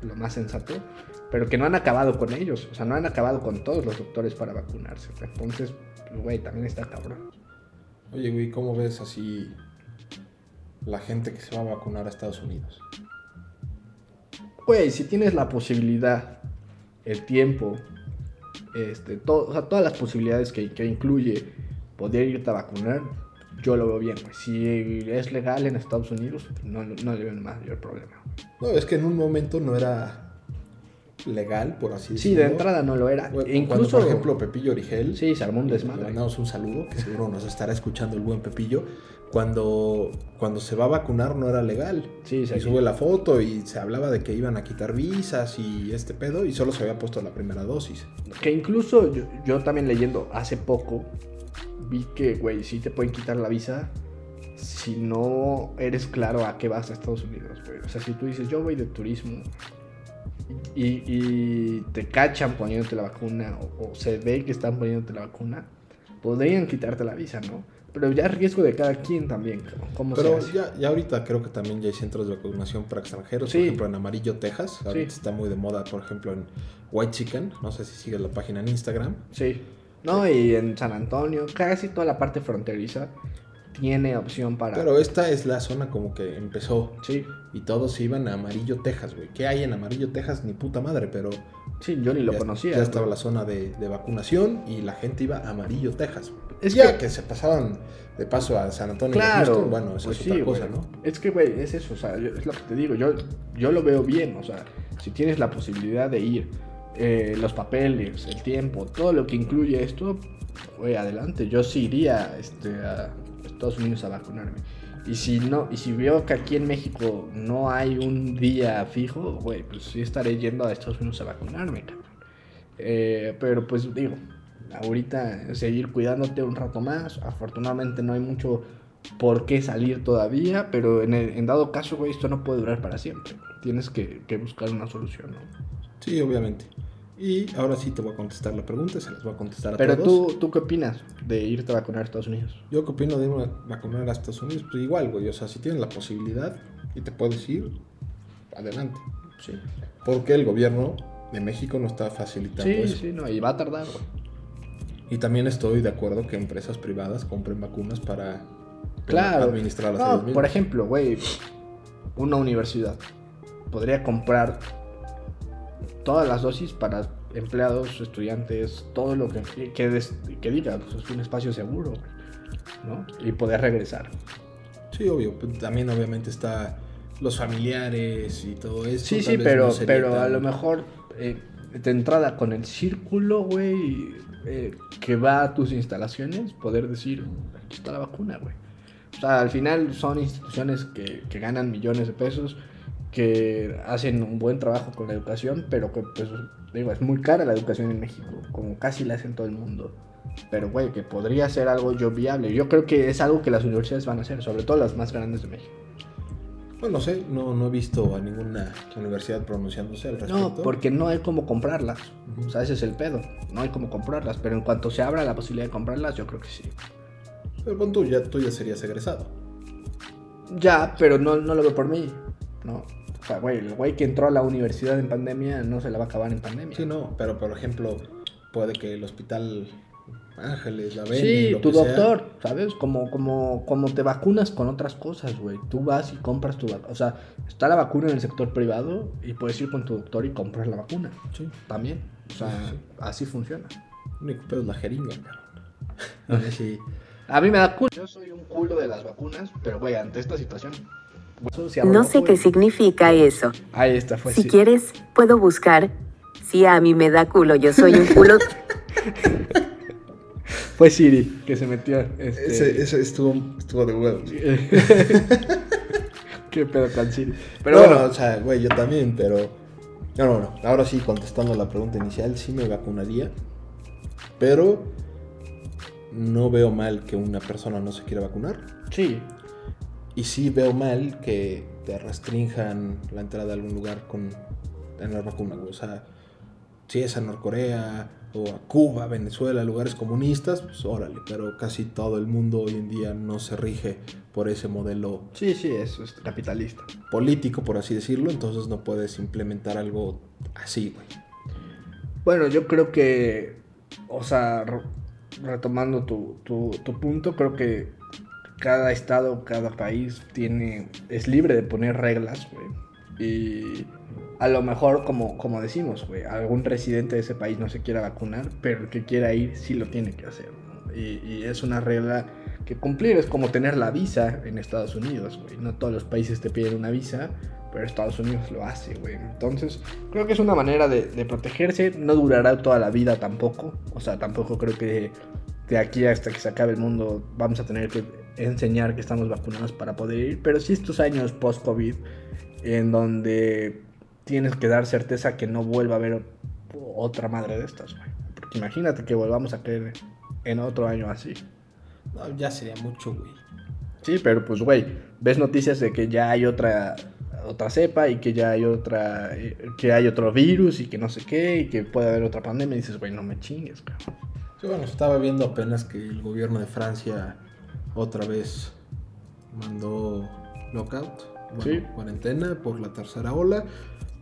lo más sensato, pero que no han acabado con ellos, o sea, no han acabado con todos los doctores para vacunarse, entonces, güey, también está cabrón. Oye, güey, ¿cómo ves así la gente que se va a vacunar a Estados Unidos? Güey, si tienes la posibilidad, el tiempo, este, todo, o sea, todas las posibilidades que, que incluye poder irte a vacunar, yo lo veo bien. Si es legal en Estados Unidos, no, no le veo el mayor problema. No, es que en un momento no era legal, por así Sí, decirlo. de entrada no lo era. Bueno, E cuando, incluso, por ejemplo, Pepillo Origel. sí, se armó un Le desmadre. mandamos un saludo, que seguro nos estará escuchando el buen Pepillo. Cuando, cuando se va a vacunar no era legal. Sí, se Y sube la foto y se hablaba de que iban a quitar visas y este pedo y solo se había puesto la primera dosis. Que incluso yo, yo también leyendo hace poco, vi que, güey, sí te pueden quitar la visa si no eres claro a qué vas a Estados Unidos, güey. O sea, si tú dices, yo voy de turismo y, y te cachan poniéndote la vacuna o, o se ve que están poniéndote la vacuna, podrían quitarte la visa, ¿no? Pero ya es riesgo de cada quien también, cabrón. ¿Cómo Pero ya, ya ahorita creo que también ya hay centros de vacunación para extranjeros. Sí. Por ejemplo, en Amarillo, Texas. Ahorita Sí. está muy de moda, por ejemplo, en White Chicken. No sé si sigues la página en Instagram. Sí. No, y en San Antonio, casi toda la parte fronteriza tiene opción para... Pero esta es la zona como que empezó. Sí, Y todos iban a Amarillo, Texas, güey. ¿Qué hay en Amarillo, Texas? Ni puta madre, pero sí, yo ni lo ya, conocía. ya estaba la zona de, de vacunación y la gente iba a Amarillo, Texas. Es ya que- que... se pasaban de paso a San Antonio y Claro, Houston, bueno, eso pues es otra sí, cosa, güey. ¿no? Es que, güey, es eso, o sea, yo- es lo que te digo, yo, yo lo veo bien, o sea, si tienes la posibilidad de ir, eh, los papeles, el tiempo, todo lo que incluye esto, güey, adelante, yo sí iría este, a Estados Unidos a vacunarme. Y si no, y si veo que aquí en México no hay un día fijo, güey, pues sí estaré yendo a Estados Unidos a vacunarme, cabrón. Eh, pero pues digo, ahorita seguir cuidándote un rato más. Afortunadamente no hay mucho por qué salir todavía, pero en, el- en dado caso, güey, esto no puede durar para siempre. Tienes que, que buscar una solución, ¿no? Sí, obviamente. Y ahora sí te voy a contestar la pregunta, se las voy a contestar a Pero todos. tú, ¿tú qué opinas de irte a vacunar a Estados Unidos? Yo qué opino de irme a vacunar a Estados Unidos, pues igual, güey. O sea, si tienes la posibilidad y te puedes ir, adelante. Sí, Porque el gobierno de México no está facilitando sí, eso. sí, no, y va a tardar, güey. Y también estoy de acuerdo que empresas privadas compren vacunas para Claro. administrarlas No, por ejemplo, güey, una universidad podría comprar todas las dosis para empleados, estudiantes, todo lo que, que, des- que diga, pues es un espacio seguro, ¿no? Y poder regresar. Sí, obvio. pues, también obviamente está los familiares y todo eso. Sí, sí, pero, no pero a tan- lo mejor eh, de entrada con el círculo, güey, eh, que va a tus instalaciones, poder decir, aquí está la vacuna, güey. O sea, al final son instituciones que, que ganan millones de pesos, que hacen un buen trabajo con la educación, pero que, pues, digo, es muy cara la educación en México, como casi la hace en todo el mundo. Pero, güey, que podría ser algo yo viable. Yo creo que es algo que las universidades van a hacer, sobre todo las más grandes de México. Bueno, no sé, no, no he visto a ninguna universidad pronunciándose al respecto. No, porque no hay como comprarlas. Ujú. O sea, ese es el pedo. No hay como comprarlas. Pero en cuanto se abra la posibilidad de comprarlas, yo creo que sí. Pero pon tú, ya, tú ya serías egresado. Ya, pero no, no lo veo por mí. No. O sea, güey, el güey que entró a la universidad en pandemia no se la va a acabar en pandemia. Sí, no, pero por ejemplo, puede que el hospital Ángeles, la ven Sí, lo tu que sea. doctor, ¿sabes? Como, como, como te vacunas con otras cosas, güey. Tú vas y compras tu vacuna. O sea, está la vacuna en el sector privado y puedes ir con tu doctor y comprar la vacuna. Sí. También. O sea, Sí, sí. así funciona. Único pedo es la jeringa, cabrón. Ahí sí. A mí me da culo. Yo soy un culo de las vacunas, pero güey, ante esta situación. No sé qué significa eso. Ahí está, fue Si sí. quieres, puedo buscar. Si a mí me da culo, yo soy un culo. Fue Siri que se metió. Este... Ese, ese estuvo, estuvo de huevos. Qué pedo con Siri. Pero no, bueno, o sea, güey, yo también, pero. No, no, no. Ahora sí, contestando la pregunta inicial, sí me vacunaría. Pero no veo mal que una persona no se quiera vacunar. sí. Y sí veo mal que te restrinjan la entrada a algún lugar con tener vacuna, güey. O sea, si es a Norcorea o a Cuba, Venezuela, lugares comunistas, pues órale. Pero casi todo el mundo hoy en día no se rige por ese modelo Sí, sí, eso es capitalista. político, por así decirlo. Entonces no puedes implementar algo así, güey. Bueno, yo creo que, o sea, re- retomando tu, tu, tu punto, creo que cada estado, cada país tiene, es libre de poner reglas, güey. Y a lo mejor, como, como decimos, güey, algún residente de ese país no se quiera vacunar, pero el que quiera ir sí lo tiene que hacer. ¿no? Y, y es una regla que cumplir, es como tener la visa en Estados Unidos, güey. No todos los países te piden una visa, pero Estados Unidos lo hace, güey. Entonces, creo que es una manera de, de protegerse. No durará toda la vida tampoco. O sea, tampoco creo que de aquí hasta que se acabe el mundo vamos a tener que enseñar que estamos vacunados para poder ir. Pero sí estos años post-COVID en donde tienes que dar certeza que no vuelva a haber otra madre de estas, güey. Porque imagínate que volvamos a caer en otro año así. No, ya sería mucho, güey. Sí, pero pues, güey, ves noticias de que ya hay otra otra cepa y que ya hay otra eh, que hay otro virus y que no sé qué y que puede haber otra pandemia y dices, güey, no me chingues, cabrón. Sí, bueno, estaba viendo apenas que el gobierno de Francia otra vez mandó lockout, bueno, Sí. cuarentena por la tercera ola.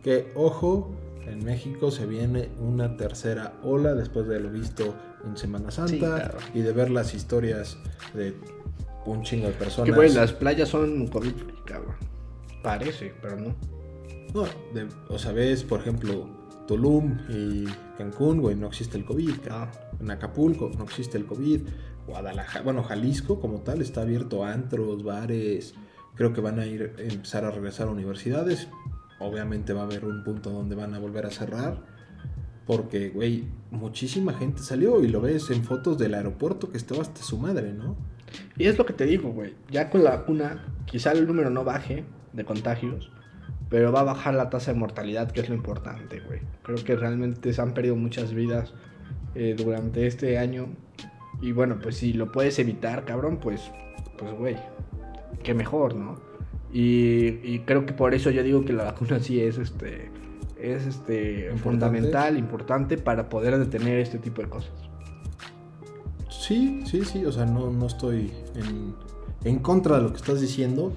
Que ojo, en México se viene una tercera ola después de lo visto en Semana Santa Sí, claro. y de ver las historias de un chingo de personas. Que, güey, las playas son COVID cabrón. Parece, pero no. No, de- o sea, ves, por ejemplo, Tulum y Cancún, güey, no existe el COVID. cabrón. En Acapulco no existe el COVID. Guadalajara, bueno, Jalisco como tal está abierto a antros, bares. Creo que van a ir a empezar a regresar a universidades. Obviamente va a haber un punto donde van a volver a cerrar. Porque, güey, muchísima gente salió y lo ves en fotos del aeropuerto que estaba hasta su madre, ¿no? Y es lo que te digo, güey. Ya con la vacuna, quizá el número no baje de contagios, pero va a bajar la tasa de mortalidad, que es lo importante, güey. Creo que realmente se han perdido muchas vidas eh, durante este año. Y bueno, pues si lo puedes evitar, cabrón, pues, pues, güey, qué mejor, ¿no? Y, y creo que por eso yo digo que la vacuna sí es este es este Importante. fundamental, importante para poder detener este tipo de cosas. Sí, sí, sí, o sea, no, no estoy en, en contra de lo que estás diciendo,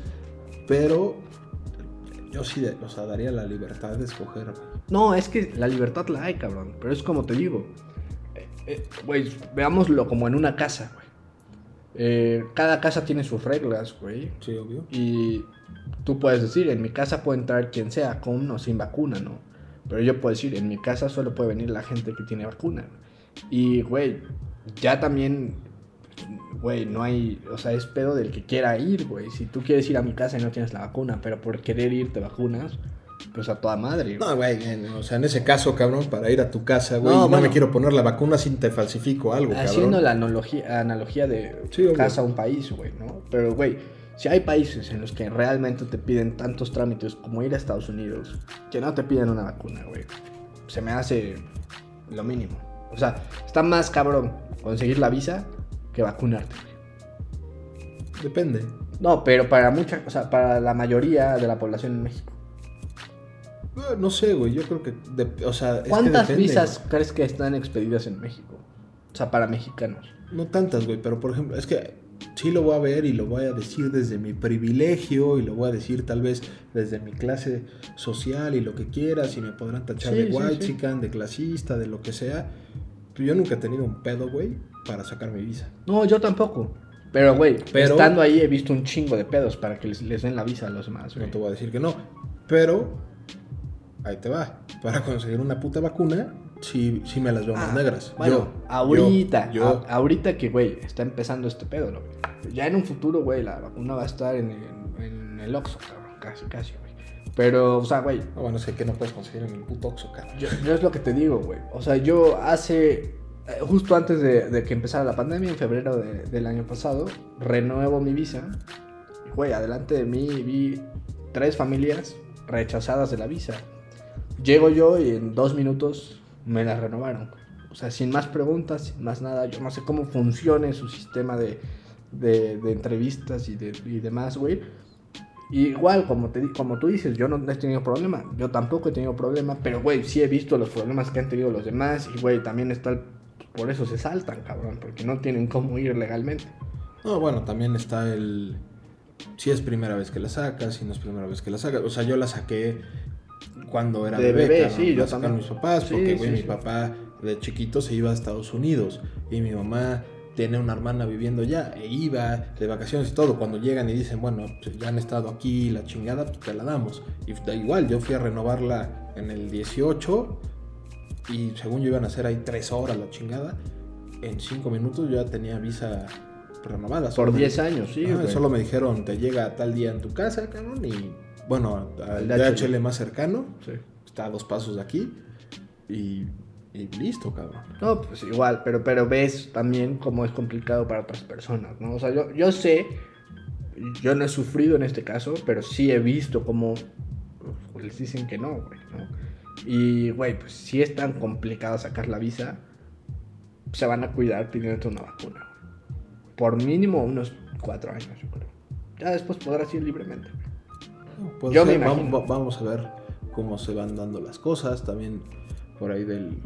pero yo sí, o sea, daría la libertad de escoger. No, es que la libertad la hay, cabrón. Pero es como te digo. Eh, eh, Güey, veámoslo como en una casa, güey. Eh, cada casa tiene sus reglas, güey. Sí, obvio. Y tú puedes decir, en mi casa puede entrar quien sea, con o sin vacuna, ¿no? Pero yo puedo decir, en mi casa solo puede venir la gente que tiene vacuna. Y, güey, ya también, güey, no hay, o sea, es pedo del que quiera ir, güey. Si tú quieres ir a mi casa y no tienes la vacuna, pero por querer ir te vacunas, pues a toda madre. No, güey, o sea, en ese caso, cabrón, para ir a tu casa, güey, No, no, bueno. me quiero poner la vacuna si te falsifico algo, Haciendo cabrón. la analogía, analogía de Sí, casa a un país, güey, ¿no? Pero, güey, si hay países en los que realmente te piden tantos trámites como ir a Estados Unidos, que no te piden una vacuna, güey, se me hace lo mínimo. O sea, está más cabrón conseguir la visa que vacunarte, güey. Depende. No, pero para mucha, o sea, para la mayoría de la población en México. Eh, No sé, güey, yo creo que, de- o sea, es que ¿Cuántas depende, visas güey. crees que están expedidas en México? O sea, para mexicanos. No tantas, güey, pero por ejemplo, es que sí lo voy a ver y lo voy a decir desde mi privilegio y lo voy a decir tal vez desde mi clase social y lo que quieras y me podrán tachar Sí, de white sí. chican, de clasista, de lo que sea. Yo nunca he tenido un pedo, güey, para sacar mi visa. No, yo tampoco. Pero, güey, Pero- estando ahí he visto un chingo de pedos para que les, les den la visa a los demás, No güey. te voy a decir que no. Pero, ahí te va. Para conseguir una puta vacuna, sí, sí me las veo más Ah, negras. Bueno, Yo, ahorita, Yo, a- ahorita que, güey, está empezando este pedo, ¿no? Ya en un futuro, güey, la vacuna va a estar en, en- en el Oxxo, cabrón, casi, casi, güey. Pero, o sea, güey, Ah, bueno, sé que no puedes conseguir en el puto Oxxo, cabrón. yo, yo es lo que te digo, güey. O sea, yo hace, eh, justo antes de, de que empezara la pandemia, en febrero de- del año pasado, renuevo mi visa. Güey, adelante de mí vi tres familias rechazadas de la visa. Llego yo y en dos minutos me la renovaron. O sea, sin más preguntas, sin más nada. Yo no sé cómo funcione su sistema de, de- de entrevistas y, de, y demás, güey. Igual, como, te, como tú dices, yo no he tenido problema. Yo tampoco he tenido problema. Pero, güey, sí he visto los problemas que han tenido los demás. Y, güey, también está... el- por eso se saltan, cabrón. Porque no tienen cómo ir legalmente. No, bueno, también está el. Si es primera vez que la sacas, si no es primera vez que la sacas. O sea, yo la saqué cuando era De bebé. bebé, sí, yo también. mis papás, Sí, porque, sí, güey, mi sí. papá de chiquito se iba a Estados Unidos. Y mi mamá tiene una hermana viviendo allá. E iba de vacaciones y todo. Cuando llegan y dicen, bueno, pues ya han estado aquí, la chingada, pues te la damos. Y da igual, yo fui a renovarla en el 18. Y según yo iban a hacer ahí tres horas la chingada. En cinco minutos yo ya tenía visa renovada. Por Solo me- 10 años, sí, Ah, solo me dijeron, te llega tal día en tu casa, cabrón, y bueno, al El DHL. Más cercano, Sí. está a dos pasos de aquí, y, y listo, cabrón. No, pues igual, pero, pero ves también cómo es complicado para otras personas, ¿no? O sea, yo, yo sé, yo no he sufrido en este caso, pero sí he visto cómo pues, les dicen que no, güey, ¿no? Y, güey, pues si es tan complicado sacar la visa, se van a cuidar pidiéndote una vacuna. Por mínimo unos cuatro años, yo creo. Ya después podrás ir libremente, Puede Yo me vamos, vamos a ver cómo se van dando las cosas, también por ahí del,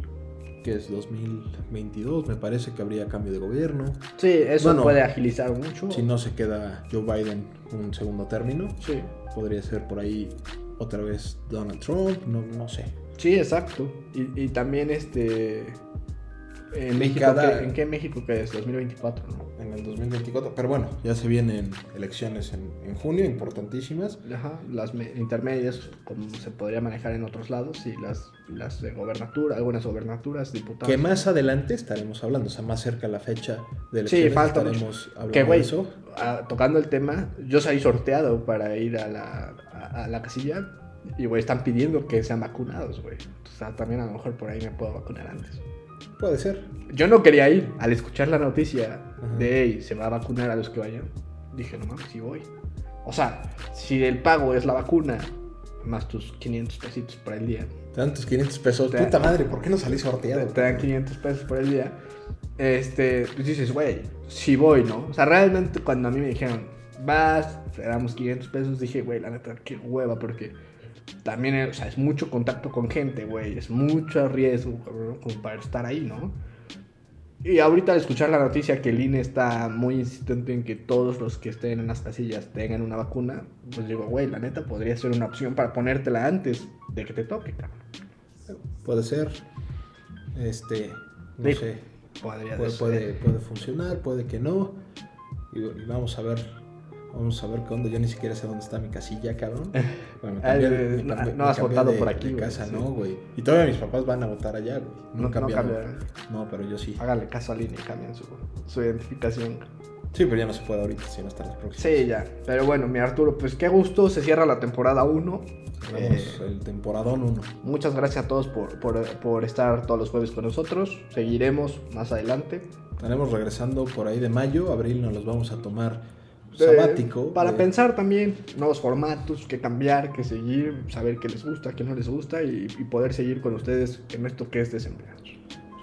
que es 2022, me parece que habría cambio de gobierno, Sí, eso Bueno, puede agilizar mucho. si no se queda Joe Biden un segundo término, Sí. podría ser por ahí otra vez Donald Trump, no, no sé. Sí, exacto. Y, y también este. En México, cada- ¿qué, ¿en qué México que es? 2024, ¿no? en el 2024. Pero bueno, ya se vienen elecciones en, en junio, importantísimas. Ajá, las me- intermedias, como se podría manejar en otros lados, y las, las de gobernatura, algunas gobernaturas, diputados. Que más adelante estaremos hablando, o sea, más cerca la fecha de Sí, elecciones falta estaremos hablando Que, güey, ah, tocando el tema, yo salí sorteado para ir a la, a, a la casilla, y, güey, están pidiendo que sean vacunados, güey. O sea, también a lo mejor por ahí me puedo vacunar antes. Puede ser. Yo no quería ir. Al escuchar la noticia Ajá. de "Ey, se va a vacunar a los que vayan, dije, no mames, sí voy. O sea, si el pago es la vacuna, más tus 500 pesitos por el día, Te dan tus 500 pesos. Te- Puta madre, ¿por qué no salí te, sorteado? te dan 500 pesos por el día, este, pues dices, güey, sí voy, ¿no? O sea, realmente cuando a mí me dijeron, vas, te damos 500 pesos, dije, güey, la neta, qué hueva, porque también, eh, o sea, es mucho contacto con gente, güey, es mucho riesgo, cabrón, como para estar ahí, ¿no? Y ahorita al escuchar la noticia que el INE está muy insistente en que todos los que estén en las casillas tengan una vacuna, pues digo, güey, la neta podría ser una opción para ponértela antes de que te toque, cabrón. Puede ser. Este, no Sí, sé. Podría Puede, puede, puede funcionar, puede que no. Y, y vamos a ver. Vamos a ver qué onda. Yo ni siquiera sé dónde está mi casilla, cabrón. Bueno, Ah, cambié- eh, me no- cambié- no me has votado de- por aquí, de casa, sí. ¿no, güey? Y todavía mis papás van a votar allá, güey. No, No- no cambiaron. No, pero yo sí. Hágale caso al INE y cambien su, su identificación. Sí, pero ya no se puede ahorita, sino hasta las próximas. Sí, ya. Pero bueno, mi Arturo, pues qué gusto. Se cierra la temporada 1. Cerramos el temporadón 1. Muchas gracias a todos por, por, por estar todos los jueves con nosotros. Seguiremos más adelante. Estaremos regresando por ahí de mayo. Abril nos los vamos a tomar sabático. para de- pensar también nuevos formatos, que cambiar, que seguir, saber qué les gusta, qué no les gusta y, y poder seguir con ustedes en esto que es desempleados.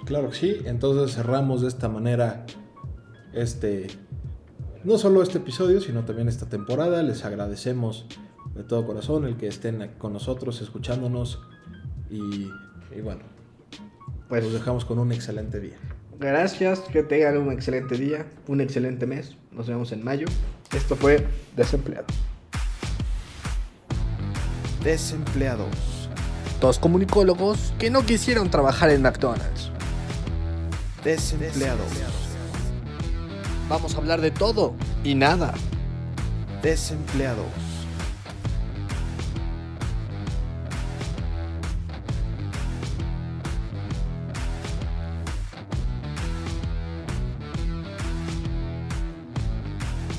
Claro que sí. Entonces cerramos de esta manera este. No solo este episodio, sino también esta temporada. Les agradecemos de todo corazón el que estén con nosotros, escuchándonos. Y, y bueno, Pues los dejamos con un excelente día. Gracias, que tengan un excelente día, un excelente mes. Nos vemos en mayo. Esto fue Desempleado. Desempleados. Dos comunicólogos que no quisieron trabajar en McDonald's. Desempleados. Vamos a hablar de todo y nada. Desempleados.